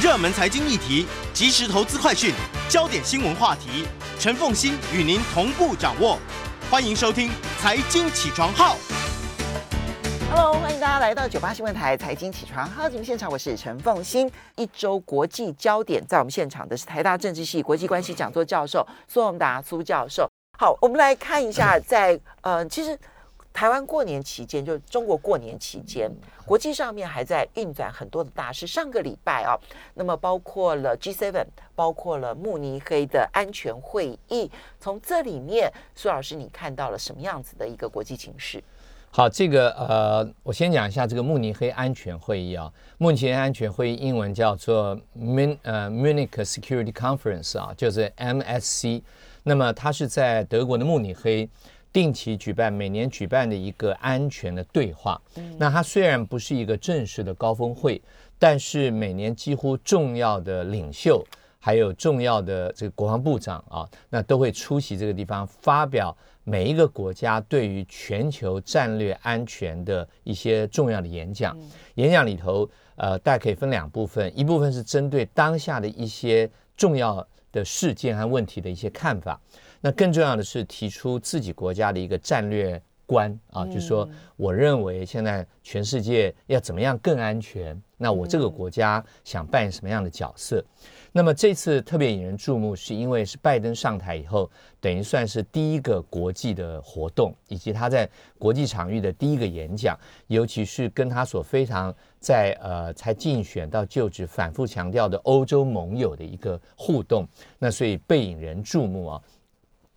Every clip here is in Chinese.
热门财经议题、即时投资快讯、焦点新闻话题，陈凤馨与您同步掌握。欢迎收听《财经起床号》。Hello，欢迎大家来到九八新闻台《财经起床号》节目现场，我是陈凤馨。一周国际焦点，在我们现场的是台大政治系国际关系讲座教授苏宏达苏教授。好，我们来看一下在，在呃，其实。台湾过年期间，就中国过年期间，国际上面还在运转很多的大事。上个礼拜啊，那么包括了 G7，包括了慕尼黑的安全会议。从这里面，苏老师，你看到了什么样子的一个国际情势？好，这个呃，我先讲一下这个慕尼黑安全会议啊。慕尼黑安全会议英文叫做 Mun 呃 Munich Security Conference 啊，就是 MSC。那么它是在德国的慕尼黑。定期举办，每年举办的一个安全的对话。那它虽然不是一个正式的高峰会，但是每年几乎重要的领袖，还有重要的这个国防部长啊，那都会出席这个地方，发表每一个国家对于全球战略安全的一些重要的演讲。演讲里头，呃，大家可以分两部分，一部分是针对当下的一些重要的事件和问题的一些看法。那更重要的是提出自己国家的一个战略观啊，就是说，我认为现在全世界要怎么样更安全？那我这个国家想扮演什么样的角色？那么这次特别引人注目，是因为是拜登上台以后，等于算是第一个国际的活动，以及他在国际场域的第一个演讲，尤其是跟他所非常在呃才竞选到就职反复强调的欧洲盟友的一个互动，那所以被引人注目啊。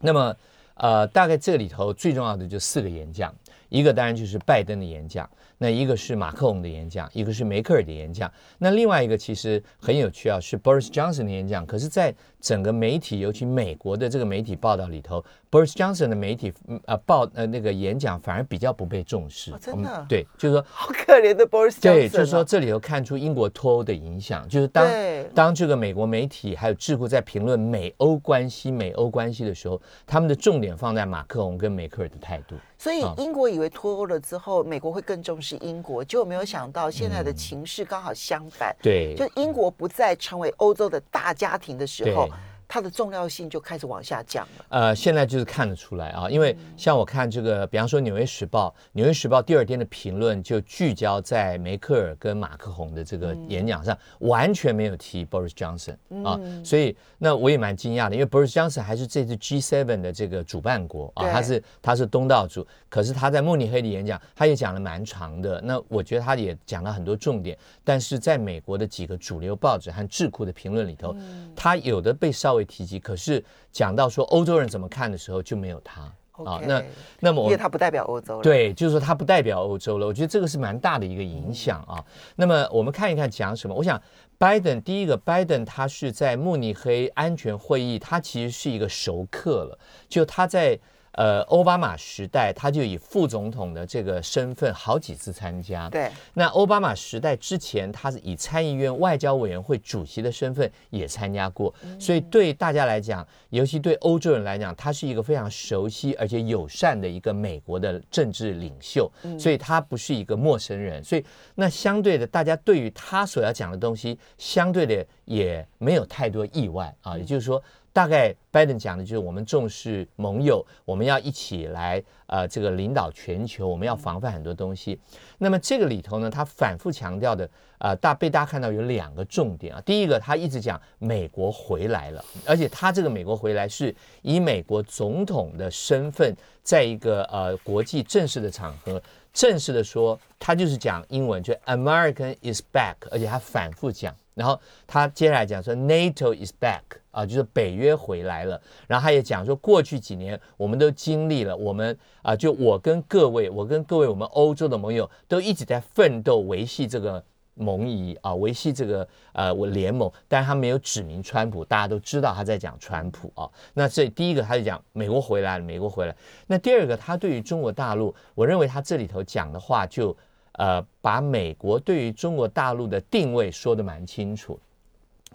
那么，呃，大概这里头最重要的就四个演讲，一个当然就是拜登的演讲。那一个是马克龙的演讲，一个是梅克尔的演讲。那另外一个其实很有趣啊，是 Boris Johnson 的演讲。可是，在整个媒体，尤其美国的这个媒体报道里头，Boris Johnson 的媒体呃报呃那个演讲反而比较不被重视。哦、真的？对，就是说好可怜的 Boris Johnson。对，就是说这里头看出英国脱欧的影响，就是当当这个美国媒体还有智库在评论美欧关系、美欧关系的时候，他们的重点放在马克龙跟梅克尔的态度。所以英国以为脱欧了之后，美国会更重视英国，结果没有想到现在的情势刚好相反。对，就英国不再成为欧洲的大家庭的时候。它的重要性就开始往下降了。呃，现在就是看得出来啊，因为像我看这个，比方说《纽约时报》，《纽约时报》第二天的评论就聚焦在梅克尔跟马克宏的这个演讲上，完全没有提 Boris Johnson 啊。所以那我也蛮惊讶的，因为 Boris Johnson 还是这次 G7 的这个主办国啊，他是他是东道主，可是他在慕尼黑的演讲，他也讲了蛮长的。那我觉得他也讲了很多重点，但是在美国的几个主流报纸和智库的评论里头，他有的被稍微。提及，可是讲到说欧洲人怎么看的时候，就没有他啊。那那么我，因为他不代表欧洲了。对，就是说他不代表欧洲了。我觉得这个是蛮大的一个影响啊。嗯、那么我们看一看讲什么。我想，拜登第一个，拜登他是在慕尼黑安全会议，他其实是一个熟客了。就他在。呃，奥巴马时代他就以副总统的这个身份好几次参加。对。那奥巴马时代之前，他是以参议院外交委员会主席的身份也参加过。所以对大家来讲，尤其对欧洲人来讲，他是一个非常熟悉而且友善的一个美国的政治领袖。所以他不是一个陌生人。所以那相对的，大家对于他所要讲的东西，相对的也没有太多意外啊。也就是说。大概拜登讲的就是我们重视盟友，我们要一起来呃这个领导全球，我们要防范很多东西。那么这个里头呢，他反复强调的呃大被大家看到有两个重点啊。第一个，他一直讲美国回来了，而且他这个美国回来是以美国总统的身份，在一个呃国际正式的场合正式的说，他就是讲英文，就 American is back，而且他反复讲。然后他接下来讲说 NATO is back 啊，就是北约回来了。然后他也讲说，过去几年我们都经历了，我们啊，就我跟各位，我跟各位我们欧洲的盟友都一直在奋斗维系这个盟谊啊，维系这个呃我联盟。但是他没有指明川普，大家都知道他在讲川普啊。那这第一个他就讲美国回来了，美国回来。那第二个他对于中国大陆，我认为他这里头讲的话就。呃，把美国对于中国大陆的定位说得蛮清楚，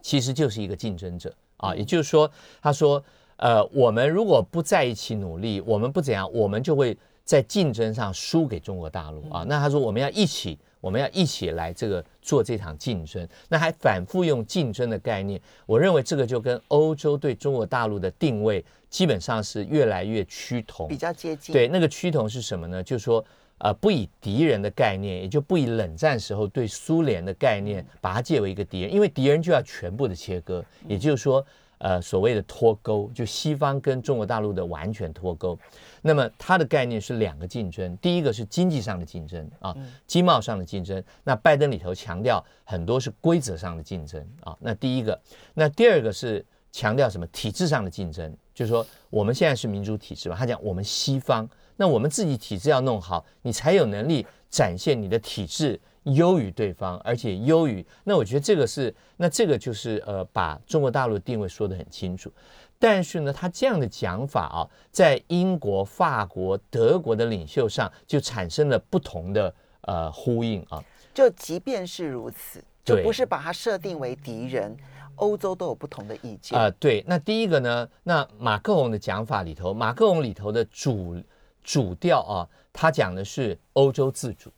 其实就是一个竞争者啊。也就是说，他说，呃，我们如果不在一起努力，我们不怎样，我们就会在竞争上输给中国大陆啊。那他说，我们要一起我们要一起来这个做这场竞争，那还反复用竞争的概念，我认为这个就跟欧洲对中国大陆的定位基本上是越来越趋同，比较接近。对，那个趋同是什么呢？就是说，呃，不以敌人的概念，也就不以冷战时候对苏联的概念，把它借为一个敌人，因为敌人就要全部的切割，也就是说。呃，所谓的脱钩，就西方跟中国大陆的完全脱钩。那么它的概念是两个竞争，第一个是经济上的竞争啊，经贸上的竞争。那拜登里头强调很多是规则上的竞争啊。那第一个，那第二个是强调什么？体制上的竞争，就是说我们现在是民主体制嘛，他讲我们西方，那我们自己体制要弄好，你才有能力展现你的体制。优于对方，而且优于那，我觉得这个是那这个就是呃，把中国大陆定位说得很清楚。但是呢，他这样的讲法啊，在英国、法国、德国的领袖上就产生了不同的呃呼应啊。就即便是如此，就不是把它设定为敌人，欧洲都有不同的意见啊、呃。对，那第一个呢，那马克龙的讲法里头，马克龙里头的主主调啊，他讲的是欧洲自主。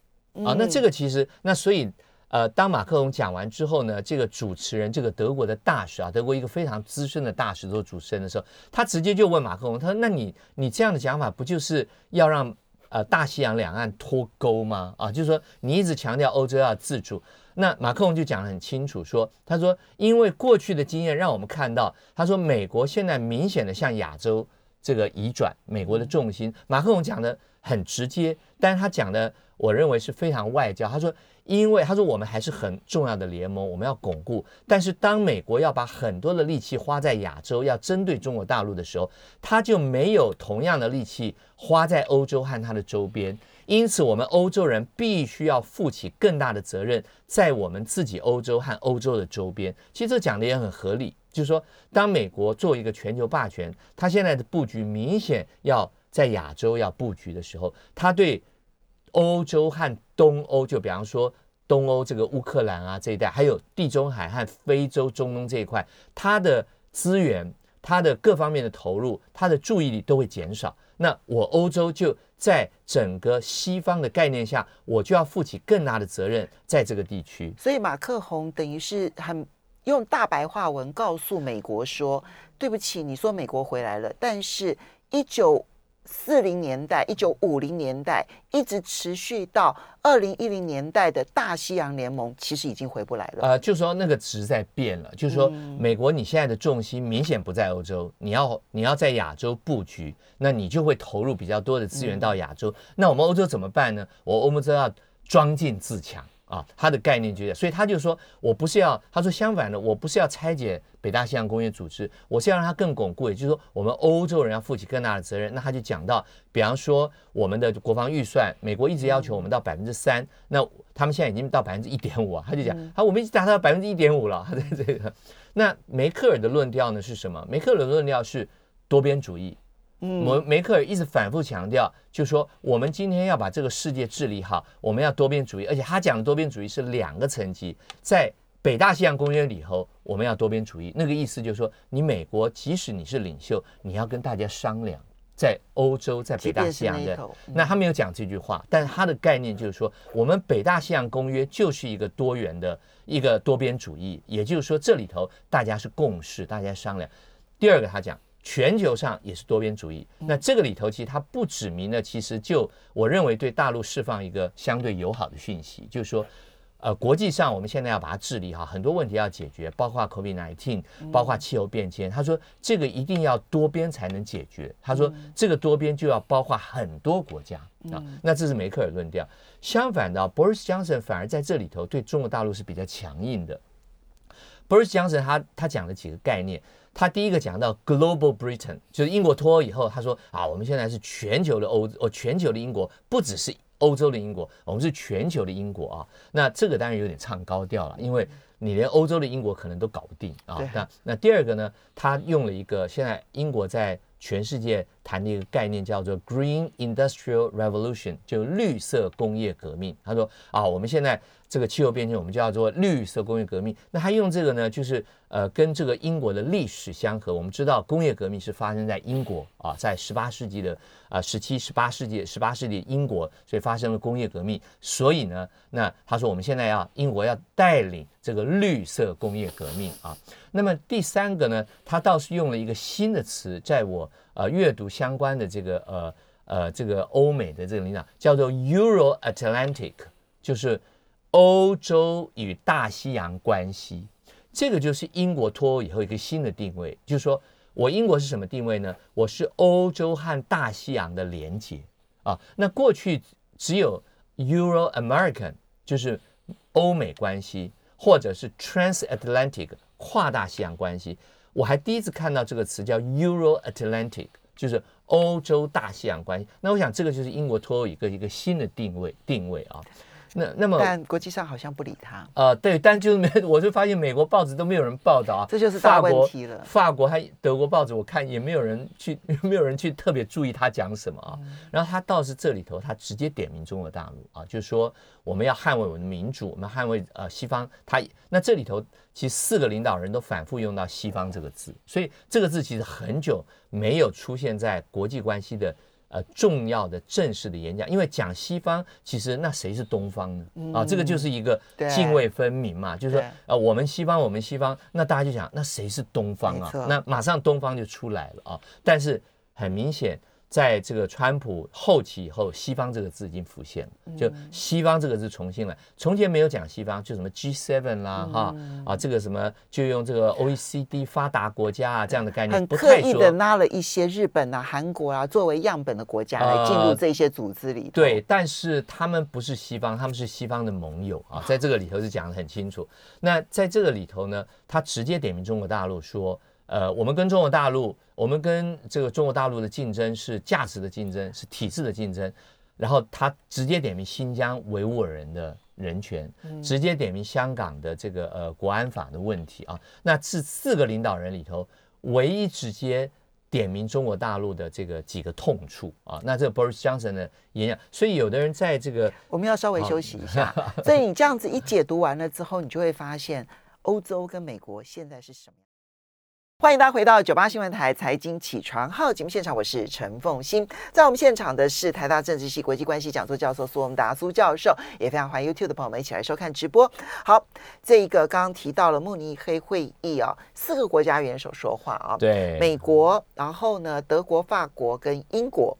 啊，那这个其实，那所以，呃，当马克龙讲完之后呢，这个主持人，这个德国的大使啊，德国一个非常资深的大使做主持人的时候，他直接就问马克龙，他说：“那你你这样的讲法，不就是要让呃大西洋两岸脱钩吗？啊，就是说你一直强调欧洲要自主，那马克龙就讲得很清楚，说他说，因为过去的经验让我们看到，他说美国现在明显的向亚洲这个移转，美国的重心，马克龙讲的很直接，但是他讲的。”我认为是非常外交。他说，因为他说我们还是很重要的联盟，我们要巩固。但是当美国要把很多的力气花在亚洲，要针对中国大陆的时候，他就没有同样的力气花在欧洲和它的周边。因此，我们欧洲人必须要负起更大的责任，在我们自己欧洲和欧洲的周边。其实这讲的也很合理，就是说，当美国作为一个全球霸权，他现在的布局明显要在亚洲要布局的时候，他对。欧洲和东欧，就比方说东欧这个乌克兰啊这一带，还有地中海和非洲、中东这一块，它的资源、它的各方面的投入、它的注意力都会减少。那我欧洲就在整个西方的概念下，我就要负起更大的责任，在这个地区。所以马克宏等于是很用大白话文告诉美国说：“对不起，你说美国回来了，但是一九。”四零年代、一九五零年代一直持续到二零一零年代的大西洋联盟，其实已经回不来了。呃，就是说那个值在变了，就是说美国你现在的重心明显不在欧洲，你要你要在亚洲布局，那你就会投入比较多的资源到亚洲。那我们欧洲怎么办呢？我欧洲要装进自强。啊，他的概念就是，所以他就说，我不是要，他说相反的，我不是要拆解北大西洋工业组织，我是要让它更巩固，也就是说，我们欧洲人要负起更大的责任。那他就讲到，比方说我们的国防预算，美国一直要求我们到百分之三，那他们现在已经到百分之一点五啊，他就讲，好，我们已经达到百分之一点五了。他在这个，那梅克尔的论调呢是什么？梅克尔的论调是多边主义。梅梅克尔一直反复强调，就是说我们今天要把这个世界治理好，我们要多边主义，而且他讲的多边主义是两个层级，在北大西洋公约里头，我们要多边主义，那个意思就是说，你美国即使你是领袖，你要跟大家商量，在欧洲，在北大西洋的，那他没有讲这句话，但是他的概念就是说，我们北大西洋公约就是一个多元的一个多边主义，也就是说这里头大家是共识，大家商量。第二个他讲。全球上也是多边主义，那这个里头其实它不指明呢，其实就我认为对大陆释放一个相对友好的讯息，就是说，呃，国际上我们现在要把它治理好，很多问题要解决，包括 COVID-19，包括气候变迁。他说这个一定要多边才能解决。他说这个多边就要包括很多国家啊。那这是梅克尔论调。相反的，Boris Johnson 反而在这里头对中国大陆是比较强硬的。Boris Johnson 他他讲了几个概念。他第一个讲到 Global Britain，就是英国脱欧以后，他说啊，我们现在是全球的欧，哦，全球的英国，不只是欧洲的英国，我们是全球的英国啊。那这个当然有点唱高调了，因为你连欧洲的英国可能都搞不定啊。那那第二个呢，他用了一个现在英国在全世界谈的一个概念叫做 Green Industrial Revolution，就绿色工业革命。他说啊，我们现在这个气候变迁，我们叫做绿色工业革命。那他用这个呢，就是呃，跟这个英国的历史相合。我们知道工业革命是发生在英国啊，在十八世纪的啊，十七、十八世纪、十八世纪英国，所以发生了工业革命。所以呢，那他说我们现在要英国要带领这个绿色工业革命啊。那么第三个呢，他倒是用了一个新的词，在我呃阅读相关的这个呃呃这个欧美的这个领导叫做 Euro Atlantic，就是。欧洲与大西洋关系，这个就是英国脱欧以后一个新的定位，就是说我英国是什么定位呢？我是欧洲和大西洋的连接啊。那过去只有 Euro American，就是欧美关系，或者是 Transatlantic 跨大西洋关系。我还第一次看到这个词叫 Euro Atlantic，就是欧洲大西洋关系。那我想这个就是英国脱欧一个一个新的定位定位啊。那那么，但国际上好像不理他。呃，对，但就是没，我就发现美国报纸都没有人报道啊，这就是大问题了。法国还德国报纸，我看也没有人去，没有人去特别注意他讲什么啊。嗯、然后他倒是这里头，他直接点名中国大陆啊，就是说我们要捍卫我们的民主，我们捍卫呃西方。他那这里头其实四个领导人都反复用到西方这个字，所以这个字其实很久没有出现在国际关系的。呃，重要的正式的演讲，因为讲西方，其实那谁是东方呢？嗯、啊，这个就是一个泾渭分明嘛，就是说，呃，我们西方，我们西方，那大家就想，那谁是东方啊？那马上东方就出来了啊，但是很明显。在这个川普后期以后，西方这个字已经浮现了，就西方这个字重新来。从前没有讲西方，就什么 G7 啦，哈啊，这个什么就用这个 OECD 发达国家啊这样的概念，很刻意的拉了一些日本啊、韩国啊作为样本的国家来进入这些组织里。对，但是他们不是西方，他们是西方的盟友啊，在这个里头是讲得很清楚。那在这个里头呢，他直接点名中国大陆说。呃，我们跟中国大陆，我们跟这个中国大陆的竞争是价值的竞争，是体制的竞争。然后他直接点名新疆维吾尔人的人权，直接点名香港的这个呃国安法的问题啊。那是四个领导人里头唯一直接点名中国大陆的这个几个痛处啊。那这个 Boris Johnson 的演讲，所以有的人在这个我们要稍微休息一下。所以你这样子一解读完了之后，你就会发现欧洲跟美国现在是什么？欢迎大家回到九八新闻台财经起床号节目现场，我是陈凤欣。在我们现场的是台大政治系国际关系讲座教授苏文达苏教授，也非常欢迎 YouTube 的朋友们一起来收看直播。好，这一个刚刚提到了慕尼黑会议啊，四个国家元首说话啊，对，美国，然后呢，德国、法国跟英国，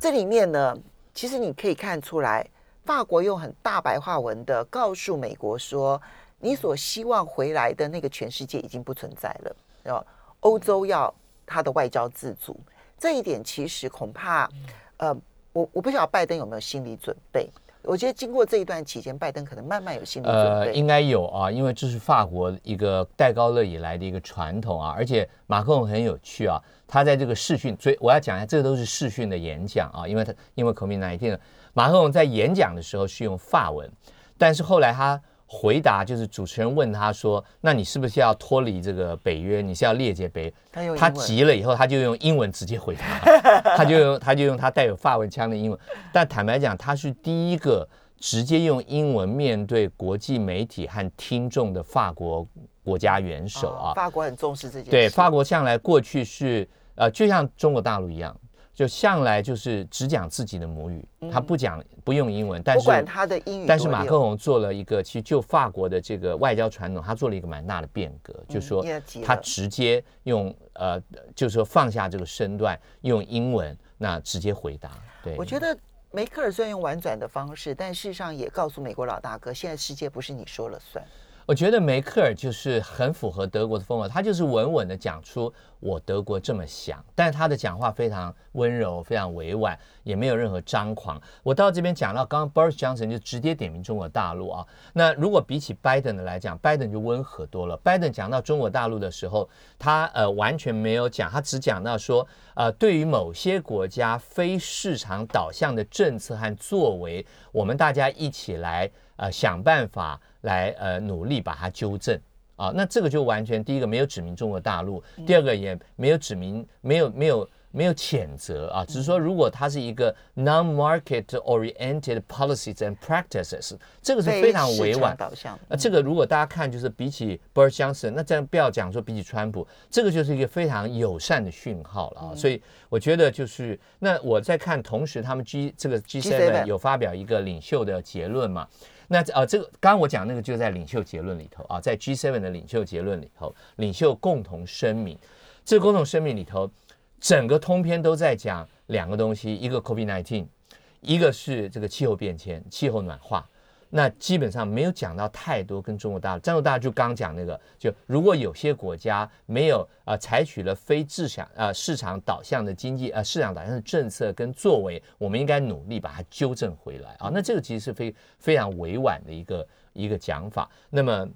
这里面呢，其实你可以看出来，法国用很大白话文的告诉美国说，你所希望回来的那个全世界已经不存在了。要欧洲要他的外交自主，这一点其实恐怕，呃，我我不晓得拜登有没有心理准备。我觉得经过这一段期间，拜登可能慢慢有心理准备。呃，应该有啊，因为这是法国一个戴高乐以来的一个传统啊。而且马克龙很有趣啊，他在这个视讯，所以我要讲一下，这个都是视讯的演讲啊，因为他因为 COVID-19，马克龙在演讲的时候是用法文，但是后来他。回答就是主持人问他说：“那你是不是要脱离这个北约？你是要列解北约？”他，他急了以后，他就用英文直接回答，他就用他就用他带有法文腔的英文。但坦白讲，他是第一个直接用英文面对国际媒体和听众的法国国家元首啊。法国很重视这件事。对，法国向来过去是呃，就像中国大陆一样。就向来就是只讲自己的母语，他不讲不用英文，但是不管他的英语，但是马克龙做了一个，其实就法国的这个外交传统，他做了一个蛮大的变革，就是说他直接用呃，就是说放下这个身段，用英文那直接回答。对，我觉得梅克尔虽然用婉转的方式，但事实上也告诉美国老大哥，现在世界不是你说了算。我觉得梅克尔就是很符合德国的风格，他就是稳稳的讲出我德国这么想，但是他的讲话非常温柔，非常委婉，也没有任何张狂。我到这边讲到刚刚 Boris Johnson 就直接点名中国大陆啊，那如果比起拜登的来讲，拜登就温和多了。拜登讲到中国大陆的时候，他呃完全没有讲，他只讲到说呃对于某些国家非市场导向的政策和作为，我们大家一起来呃想办法。来呃努力把它纠正啊，那这个就完全第一个没有指明中国大陆，第二个也没有指明没有没有没有谴责啊，只是说如果它是一个 non-market oriented policies and practices，这个是非常委婉导向。那这个如果大家看，就是比起 Boris Johnson，那这样不要讲说比起川普，这个就是一个非常友善的讯号了啊。所以我觉得就是那我在看，同时他们 G 这个 G7 有发表一个领袖的结论嘛？那呃这个刚刚我讲那个就在领袖结论里头啊，在 G7 的领袖结论里头，领袖共同声明，这个共同声明里头。整个通篇都在讲两个东西，一个 COVID-19，一个是这个气候变迁、气候暖化。那基本上没有讲到太多跟中国大陆。中国大陆就刚讲那个，就如果有些国家没有啊、采取了非市场啊、市场导向的经济啊、市场导向的政策跟作为，我们应该努力把它纠正回来啊。那这个其实是非非常委婉的一个一个讲法。那么。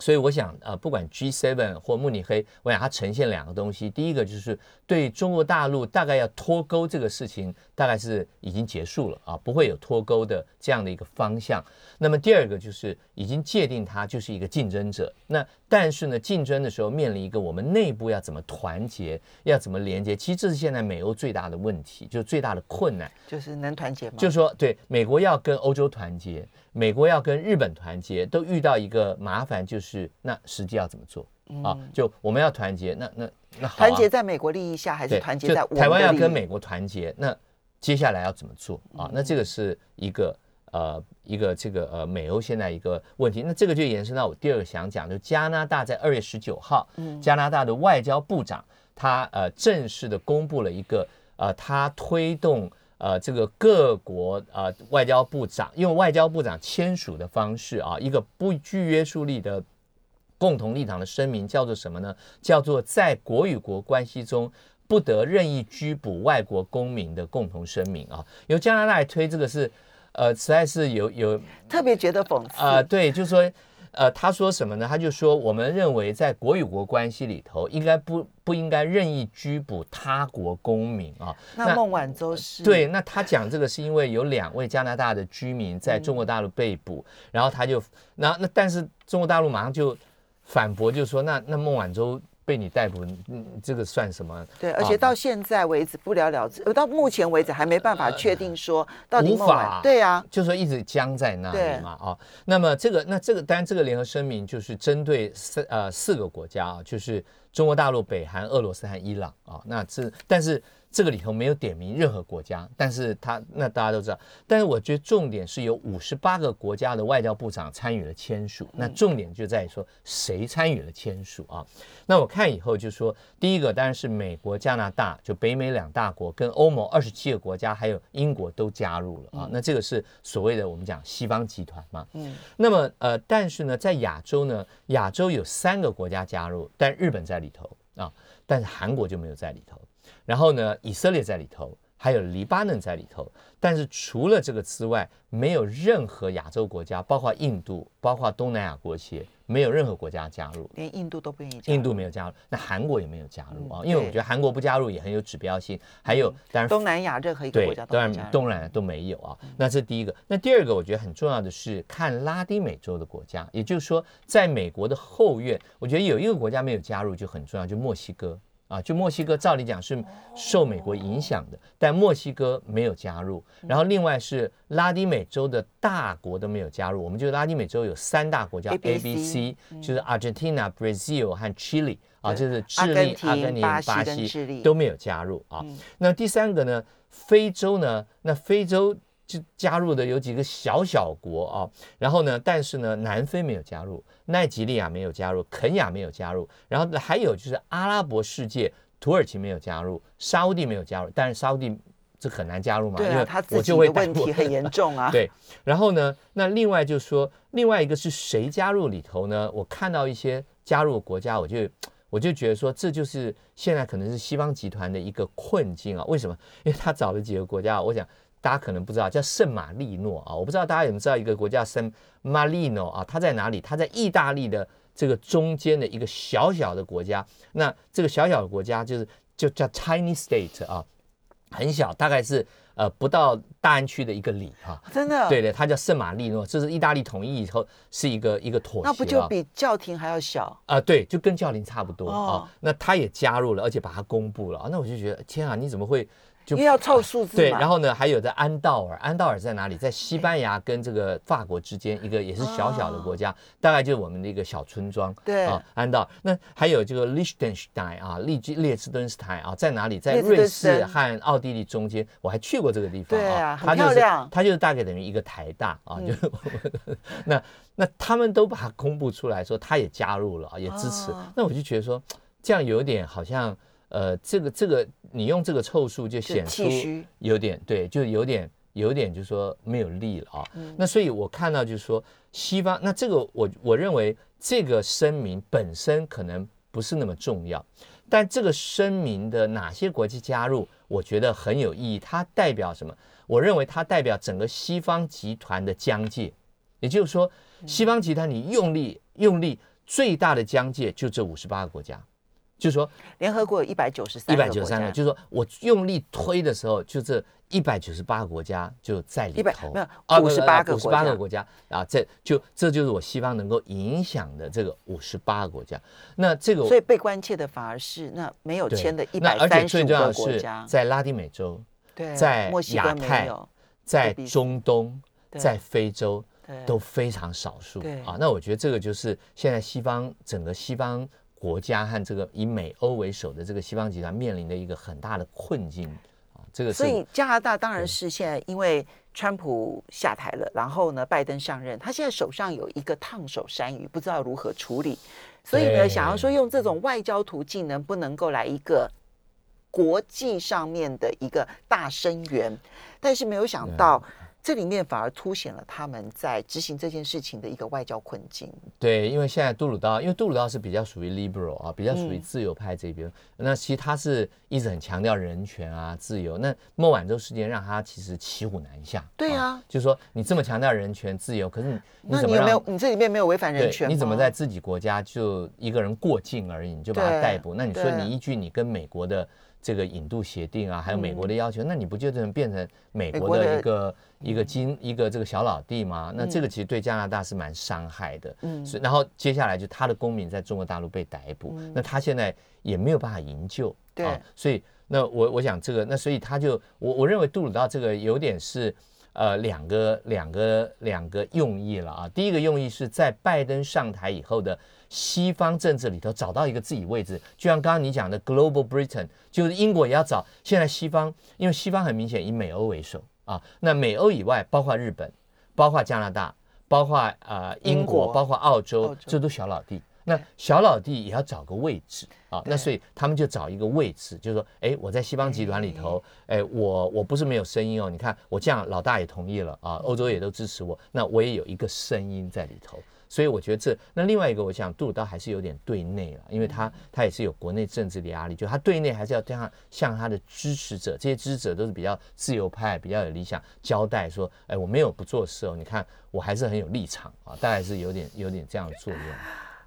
所以我想，呃，不管 G7 或慕尼黑，我想它呈现两个东西。第一个就是对中国大陆大概要脱钩这个事情，大概是已经结束了啊，不会有脱钩的这样的一个方向。那么第二个就是已经界定它就是一个竞争者。那但是呢，竞争的时候面临一个我们内部要怎么团结，要怎么连接？其实这是现在美欧最大的问题，就是最大的困难，就是能团结吗？就是说，对，美国要跟欧洲团结。美国要跟日本团结，都遇到一个麻烦，就是那实际要怎么做啊？就我们要团结，那那那好，团结在美国利益下，还是团结在台湾要跟美国团结？那接下来要怎么做啊？那这个是一个呃一个这个呃美欧现在一个问题。那这个就延伸到我第二个想讲，就加拿大在二月十九号，加拿大的外交部长他呃正式的公布了一个呃他推动。呃，这个各国呃外交部长用外交部长签署的方式啊，一个不具约束力的共同立场的声明，叫做什么呢？叫做在国与国关系中不得任意拘捕外国公民的共同声明啊。由加拿大来推这个是，呃，实在是有有特别觉得讽刺啊，呃，对，就是说。呃，他说什么呢？他就说，我们认为在国与国关系里头，应该不不应该任意拘捕他国公民啊。那孟晚舟是？对，那他讲这个是因为有两位加拿大的居民在中国大陆被捕，嗯、然后他就，那那但是中国大陆马上就反驳，就说那那孟晚舟。被你逮捕，嗯，这个算什么？对，而且到现在为止不了了之，呃，到目前为止还没办法确定说到底。无法。对啊，就说一直僵在那里嘛，啊，那么这个，那这个，当然这个联合声明就是针对四呃四个国家啊，就是中国大陆、北韩、俄罗斯和伊朗啊，那这但是。这个里头没有点名任何国家，但是他那大家都知道，但是我觉得重点是有五十八个国家的外交部长参与了签署，那重点就在于说谁参与了签署啊？那我看以后就说，第一个当然是美国、加拿大，就北美两大国，跟欧盟二十七个国家，还有英国都加入了啊。那这个是所谓的我们讲西方集团嘛。嗯。那么呃，但是呢，在亚洲呢，亚洲有三个国家加入，但日本在里头啊，但是韩国就没有在里头。然后呢，以色列在里头，还有黎巴嫩在里头，但是除了这个之外，没有任何亚洲国家，包括印度，包括东南亚国协，没有任何国家加入，连印度都不愿意加入。印度没有加入，那韩国也没有加入啊，因为我觉得韩国不加入也很有指标性。还有，当然东南亚任何一个国家都当然东南亚都没有啊。那这第一个，那第二个我觉得很重要的是看拉丁美洲的国家，也就是说，在美国的后院，我觉得有一个国家没有加入就很重要，就墨西哥。啊，就墨西哥，照理讲是受美国影响的，但墨西哥没有加入。然后另外是拉丁美洲的大国都没有加入。我们就拉丁美洲有三大国家 A B C，就是 Argentina、Brazil 和 Chile 啊，就是智利、阿根廷、巴西都没有加入啊。那第三个呢，非洲呢，那非洲。就加入的有几个小小国啊，然后呢，但是呢，南非没有加入，奈及利亚没有加入，肯亚没有加入，然后还有就是阿拉伯世界，土耳其没有加入，沙乌地没有加入，但是沙乌地这很难加入嘛，对啊，因为他自己的问题很严重啊。对，然后呢，那另外就是说，另外一个是谁加入里头呢？我看到一些加入的国家，我就我就觉得说，这就是现在可能是西方集团的一个困境啊。为什么？因为他找了几个国家，我想。大家可能不知道，叫圣马力诺啊，我不知道大家有没有知道一个国家圣马力诺啊？它在哪里？它在意大利的这个中间的一个小小的国家。那这个小小的国家就是就叫 Chinese State 啊。很小，大概是呃不到大安区的一个里哈，真的，对对，它叫圣马力诺，这是意大利统一以后是一个一个妥协，那不就比教廷还要小啊、呃？对，就跟教廷差不多啊。那他也加入了，而且把它公布了啊。那我就觉得天啊，你怎么会？就要凑数字、啊、对，然后呢，还有在安道尔，安道尔在哪里？在西班牙跟这个法国之间，一个也是小小的国家，哦、大概就是我们的一个小村庄。对啊，安道尔。那还有这个 Liechtenstein 啊，利列支敦斯坦啊，在哪里？在瑞士和奥地利中间。我还去过这个地方啊，对啊，很漂亮。它、就是、它就是大概等于一个台大啊，就、嗯、那那他们都把它公布出来说，他也加入了啊，也支持。哦、那我就觉得说，这样有点好像。呃，这个这个，你用这个凑数就显出有点对，就有点有点，就是说没有力了啊。嗯、那所以我看到就是说，西方那这个我我认为这个声明本身可能不是那么重要，但这个声明的哪些国际加入，我觉得很有意义。它代表什么？我认为它代表整个西方集团的疆界，也就是说，西方集团你用力用力最大的疆界就这五十八个国家。就是说，联合国有一百九十三，一百九十三个。就是说我用力推的时候，就这一百九十八个国家就在里头，没有五十八个五十八个国家啊，这就这就是我希望能够影响的这个五十八个国家。那这个所以被关切的反而是那没有签的一百三十五个国家，在拉丁美洲，在亚太，在中东，在非洲都非常少数啊。那我觉得这个就是现在西方整个西方。国家和这个以美欧为首的这个西方集团面临的一个很大的困境。啊，这个所以加拿大当然是现在因为川普下台了，然后呢拜登上任，他现在手上有一个烫手山芋，不知道如何处理，所以呢想要说用这种外交途径能不能够来一个国际上面的一个大声援，但是没有想到。这里面反而凸显了他们在执行这件事情的一个外交困境。对，因为现在杜鲁道，因为杜鲁道是比较属于 liberal 啊，比较属于自由派这边。嗯、那其实他是一直很强调人权啊、自由。那孟晚舟事件让他其实骑虎难下。对啊，啊就是说你这么强调人权、自由，可是你你怎么你有没有？你这里面没有违反人权？你怎么在自己国家就一个人过境而已，你就把他逮捕？那你说你依据你跟美国的这个引渡协定啊，还有美国的要求，嗯、那你不就能变成美国的一个？一个金一个这个小老弟吗，那这个其实对加拿大是蛮伤害的。嗯，所以然后接下来就他的公民在中国大陆被逮捕，嗯、那他现在也没有办法营救。对、啊，所以那我我想这个，那所以他就我我认为杜鲁道这个有点是呃两个两个两个用意了啊。第一个用意是在拜登上台以后的西方政治里头找到一个自己位置，就像刚刚你讲的 Global Britain，就是英国也要找。现在西方因为西方很明显以美欧为首。啊，那美欧以外，包括日本，包括加拿大，包括呃英国，包括澳洲，澳洲这都小老弟。那小老弟也要找个位置啊，那所以他们就找一个位置，就是说，哎，我在西方集团里头，哎，我我不是没有声音哦。你看我这样，老大也同意了啊，欧洲也都支持我，那我也有一个声音在里头。所以我觉得这那另外一个，我想杜鲁道还是有点对内了，因为他他也是有国内政治的压力，就他对内还是要这样向他的支持者，这些支持者都是比较自由派，比较有理想，交代说，哎，我没有不做事哦，你看我还是很有立场啊，大概是有点有点这样的作用。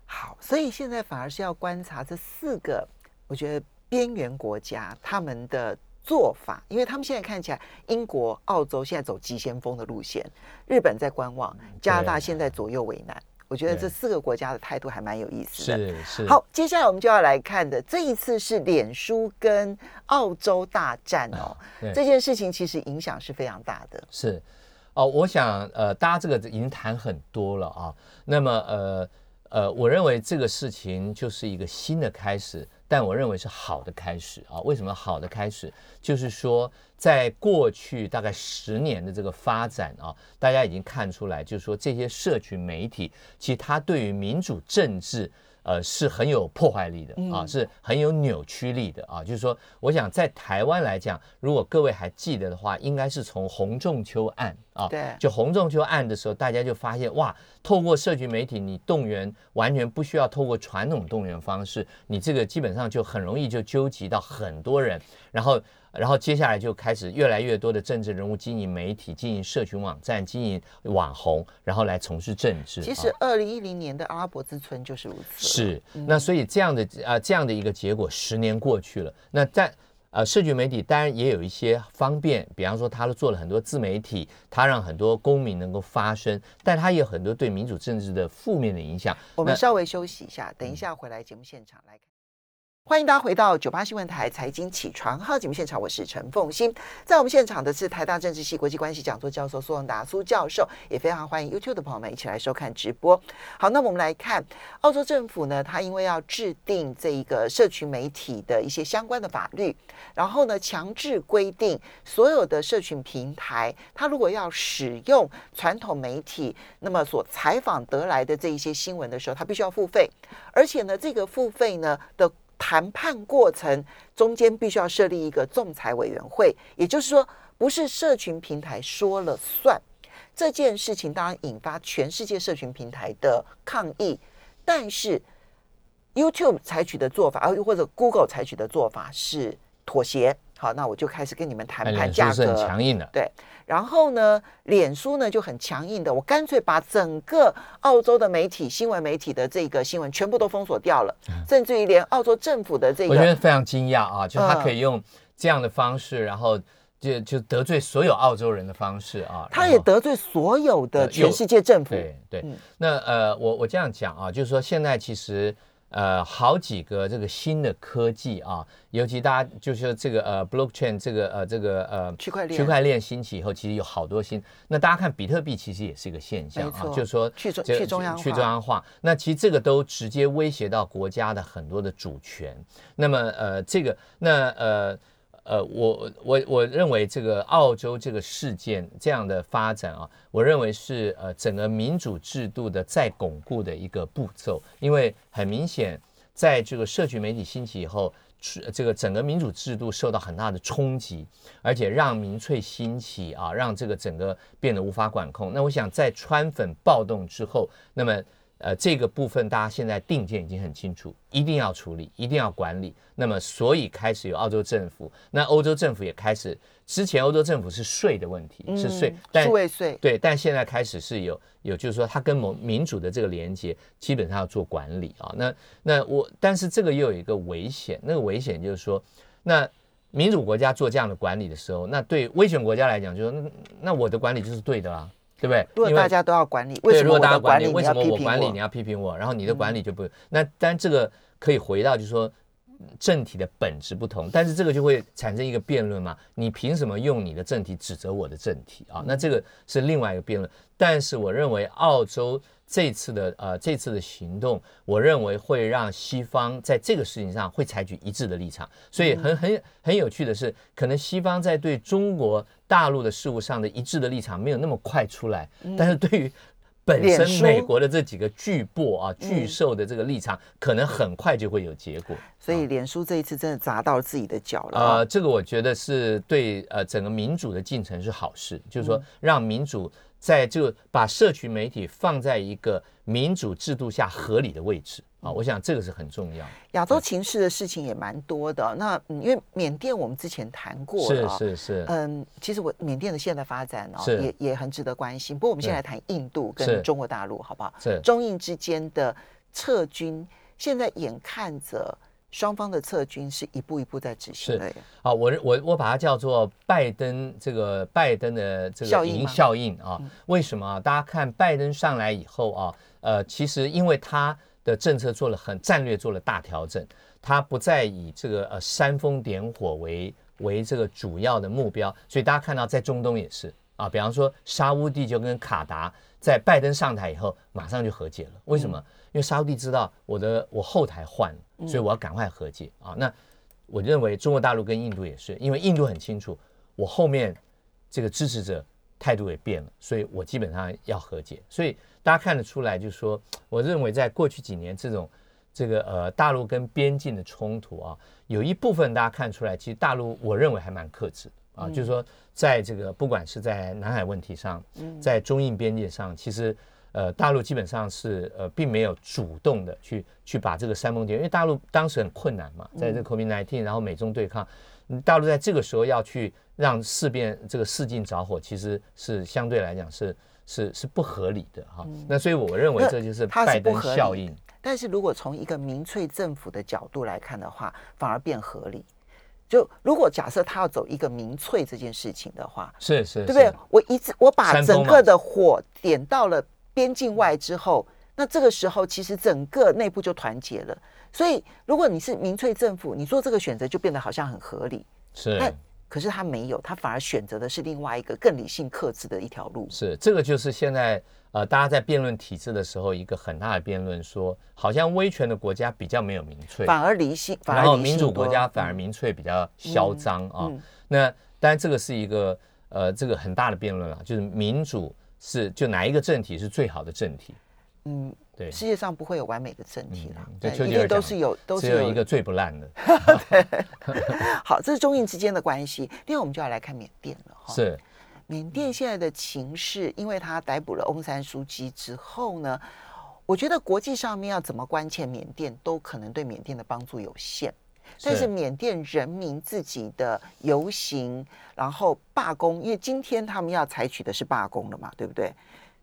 好，所以现在反而是要观察这四个，我觉得边缘国家他们的做法，因为他们现在看起来，英国、澳洲现在走急先锋的路线，日本在观望，加拿大现在左右为难。我觉得这四个国家的态度还蛮有意思的。是是。好，接下来我们就要来看的，这一次是脸书跟澳洲大战哦。这件事情其实影响是非常大的。是，哦，我想呃，大家这个已经谈很多了啊。那么呃呃，我认为这个事情就是一个新的开始。但我认为是好的开始啊！为什么好的开始？就是说，在过去大概十年的这个发展啊，大家已经看出来，就是说这些社群媒体，其实它对于民主政治。呃，是很有破坏力的啊，是很有扭曲力的啊。就是说，我想在台湾来讲，如果各位还记得的话，应该是从洪仲秋案啊，对，就红中秋案的时候，大家就发现哇，透过社群媒体，你动员完全不需要透过传统动员方式，你这个基本上就很容易就纠集到很多人，然后。然后接下来就开始越来越多的政治人物经营媒体、经营社群网站、经营网红，然后来从事政治。其实，二零一零年的阿拉伯之春就是如此。是，那所以这样的呃这样的一个结果，十年过去了。那在呃，社群媒体当然也有一些方便，比方说他都做了很多自媒体，他让很多公民能够发声，但他也有很多对民主政治的负面的影响。我们稍微休息一下，等一下回来节目现场来看。欢迎大家回到九八新闻台财经起床号节目现场，我是陈凤欣。在我们现场的是台大政治系国际关系讲座教授苏宏达苏教授，也非常欢迎 YouTube 的朋友们一起来收看直播。好，那么我们来看澳洲政府呢，它因为要制定这一个社群媒体的一些相关的法律，然后呢强制规定所有的社群平台，它如果要使用传统媒体，那么所采访得来的这一些新闻的时候，它必须要付费，而且呢这个付费呢的。谈判过程中间必须要设立一个仲裁委员会，也就是说，不是社群平台说了算。这件事情当然引发全世界社群平台的抗议，但是 YouTube 采取的做法，啊，或者 Google 采取的做法是妥协。好，那我就开始跟你们谈判价格。强硬的，对。然后呢，脸书呢就很强硬的，我干脆把整个澳洲的媒体、新闻媒体的这个新闻全部都封锁掉了，嗯、甚至于连澳洲政府的这个，我觉得非常惊讶啊！就他可以用这样的方式，嗯、然后就就得罪所有澳洲人的方式啊。他也得罪所有的全世界政府。对对。嗯、那呃，我我这样讲啊，就是说现在其实。呃，好几个这个新的科技啊，尤其大家就是说这个呃，blockchain 这个呃，这个呃，区块链区块链兴起以后，其实有好多新。那大家看比特币其实也是一个现象啊，就是说去中去中央去中央化。那其实这个都直接威胁到国家的很多的主权。那么呃，这个那呃。呃，我我我认为这个澳洲这个事件这样的发展啊，我认为是呃整个民主制度的再巩固的一个步骤，因为很明显，在这个社群媒体兴起以后，这个整个民主制度受到很大的冲击，而且让民粹兴起啊，让这个整个变得无法管控。那我想在川粉暴动之后，那么。呃，这个部分大家现在定见已经很清楚，一定要处理，一定要管理。那么，所以开始有澳洲政府，那欧洲政府也开始。之前欧洲政府是税的问题，是税，但数位税对，但现在开始是有有，就是说它跟某民主的这个连接，基本上要做管理啊。那那我，但是这个又有一个危险，那个危险就是说，那民主国家做这样的管理的时候，那对威权国家来讲，就是那那我的管理就是对的啊。对不对？如果大家都要管理，为什么我的管理为什么我管理你要批评我，然后你的管理就不？那但这个可以回到就是说，政体的本质不同，但是这个就会产生一个辩论嘛？你凭什么用你的政体指责我的政体啊？那这个是另外一个辩论。但是我认为澳洲。这次的呃，这次的行动，我认为会让西方在这个事情上会采取一致的立场。所以很很很有趣的是，可能西方在对中国大陆的事务上的一致的立场没有那么快出来，但是对于本身美国的这几个巨擘啊、巨兽的这个立场，可能很快就会有结果。所以，脸书这一次真的砸到自己的脚了。呃，这个我觉得是对呃整个民主的进程是好事，就是说让民主。在就把社群媒体放在一个民主制度下合理的位置啊，我想这个是很重要。亚洲情势的事情也蛮多的。那因为缅甸我们之前谈过了，是是是。嗯，其实我缅甸的现在发展哦，也也很值得关心。不过我们现在谈印度跟中国大陆好不好？是中印之间的撤军，现在眼看着。双方的撤军是一步一步在执行的。是啊，我我我把它叫做拜登这个拜登的这个效应效应啊。为什么啊？大家看拜登上来以后啊，呃，其实因为他的政策做了很战略做了大调整，他不再以这个呃煽风点火为为这个主要的目标，所以大家看到在中东也是啊，比方说沙乌地就跟卡达在拜登上台以后马上就和解了。为什么？嗯因为沙乌地知道我的我后台换了，所以我要赶快和解啊。那我认为中国大陆跟印度也是，因为印度很清楚我后面这个支持者态度也变了，所以我基本上要和解。所以大家看得出来，就是说，我认为在过去几年这种这个呃大陆跟边境的冲突啊，有一部分大家看出来，其实大陆我认为还蛮克制啊，就是说在这个不管是在南海问题上，在中印边界上，其实。呃，大陆基本上是呃，并没有主动的去去把这个煽风点，因为大陆当时很困难嘛，在这个 COVID-19，然后美中对抗，大陆在这个时候要去让事变这个事境着火，其实是相对来讲是是是不合理的哈。那所以我认为这就是拜登效应。但是如果从一个民粹政府的角度来看的话，反而变合理。就如果假设他要走一个民粹这件事情的话，是是，对不对？我一直我把整个的火点到了边境外之后，那这个时候其实整个内部就团结了。所以如果你是民粹政府，你做这个选择就变得好像很合理。是，但可是他没有，他反而选择的是另外一个更理性克制的一条路。是，这个就是现在。呃，大家在辩论体制的时候，一个很大的辩论说，好像威权的国家比较没有民粹，反而理性，反而然后民主国家反而民粹比较嚣张啊。嗯嗯、那当然这个是一个呃这个很大的辩论了，就是民主是就哪一个政体是最好的政体？嗯，对，世界上不会有完美的政体了，嗯、对，一定都是有，都是有一个最不烂的。对，好，这是中印之间的关系。另外，我们就要来看缅甸了哈。是。缅甸现在的情势，因为他逮捕了翁山书记之后呢，我觉得国际上面要怎么关切缅甸，都可能对缅甸的帮助有限。但是缅甸人民自己的游行，然后罢工，因为今天他们要采取的是罢工了嘛，对不对？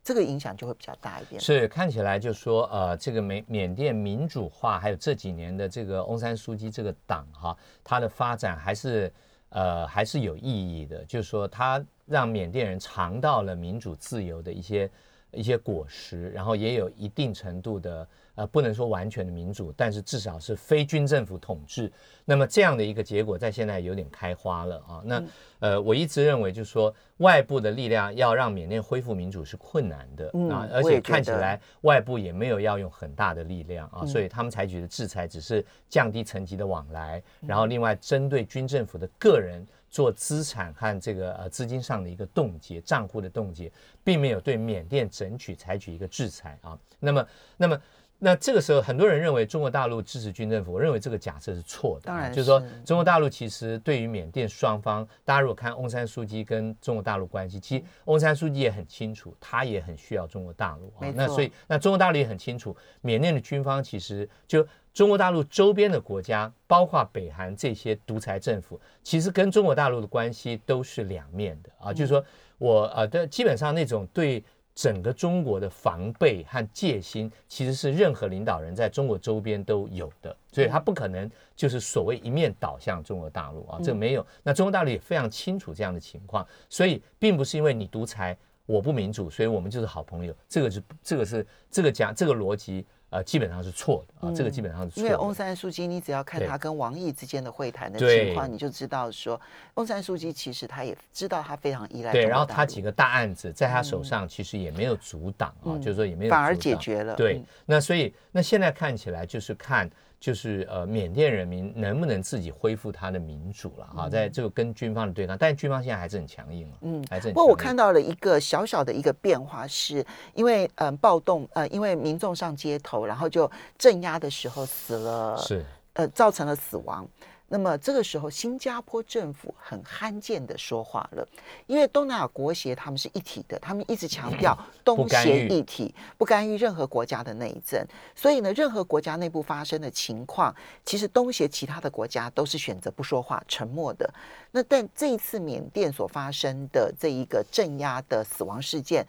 这个影响就会比较大一点。是看起来就说，呃，这个缅缅甸民主化，还有这几年的这个翁山书记这个党哈，它的发展还是呃还是有意义的，就是说它。让缅甸人尝到了民主自由的一些一些果实，然后也有一定程度的呃，不能说完全的民主，但是至少是非军政府统治。那么这样的一个结果在现在有点开花了啊。那呃，我一直认为就是说，外部的力量要让缅甸恢复民主是困难的啊，而且看起来外部也没有要用很大的力量啊，所以他们采取的制裁只是降低层级的往来，然后另外针对军政府的个人。做资产和这个呃资金上的一个冻结，账户的冻结，并没有对缅甸整体采取一个制裁啊。那么，那么，那这个时候，很多人认为中国大陆支持军政府，我认为这个假设是错的。当然，就是说中国大陆其实对于缅甸双方，大家如果看翁山书记跟中国大陆关系，其实翁山书记也很清楚，他也很需要中国大陆啊。那所以，那中国大陆也很清楚，缅甸的军方其实就。中国大陆周边的国家，包括北韩这些独裁政府，其实跟中国大陆的关系都是两面的啊。就是说我呃的基本上那种对整个中国的防备和戒心，其实是任何领导人在中国周边都有的，所以他不可能就是所谓一面倒向中国大陆啊，这个没有。那中国大陆也非常清楚这样的情况，所以并不是因为你独裁，我不民主，所以我们就是好朋友。这个是这个是这个讲这个逻辑。呃，基本上是错的啊，这个基本上是错的。因为翁山书记，你只要看他跟王毅之间的会谈的情况，你就知道说，翁山书记其实他也知道他非常依赖。对，然后他几个大案子在他手上，其实也没有阻挡啊，就是说也没有，反而解决了。对，那所以那现在看起来就是看。就是呃，缅甸人民能不能自己恢复他的民主了哈，在这个跟军方的对抗，但军方现在还是很强硬了，嗯，还是很强硬。不过我看到了一个小小的一个变化，是因为嗯、呃、暴动呃，因为民众上街头，然后就镇压的时候死了，是呃造成了死亡。那么这个时候，新加坡政府很罕见的说话了，因为东南亚国协他们是一体的，他们一直强调 东协一体，不干预任何国家的内政，所以呢，任何国家内部发生的情况，其实东协其他的国家都是选择不说话、沉默的。那但这一次缅甸所发生的这一个镇压的死亡事件，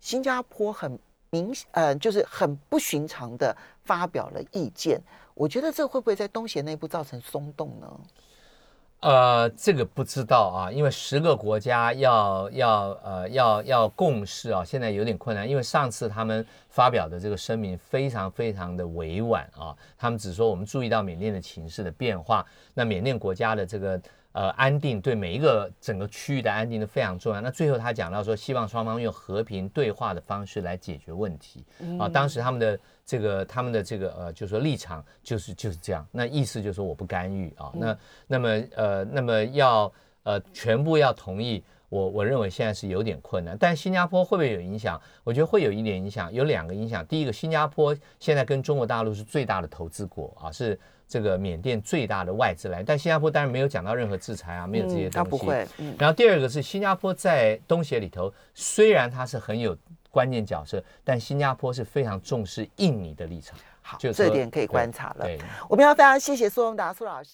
新加坡很明呃，就是很不寻常的发表了意见。我觉得这会不会在东协内部造成松动呢？呃，这个不知道啊，因为十个国家要要呃要要共识啊，现在有点困难。因为上次他们发表的这个声明非常非常的委婉啊，他们只说我们注意到缅甸的情势的变化，那缅甸国家的这个。呃，安定对每一个整个区域的安定都非常重要。那最后他讲到说，希望双方用和平对话的方式来解决问题。啊，当时他们的这个他们的这个呃，就是说立场就是就是这样。那意思就是说我不干预啊。那那么呃，那么要呃全部要同意，我我认为现在是有点困难。但新加坡会不会有影响？我觉得会有一点影响，有两个影响。第一个，新加坡现在跟中国大陆是最大的投资国啊，是。这个缅甸最大的外资来，但新加坡当然没有讲到任何制裁啊，没有这些东西。他不会。然后第二个是新加坡在东协里头，虽然它是很有关键角色，但新加坡是非常重视印尼的立场。好，就这点可以观察了。我们要非常谢谢苏荣达苏老师。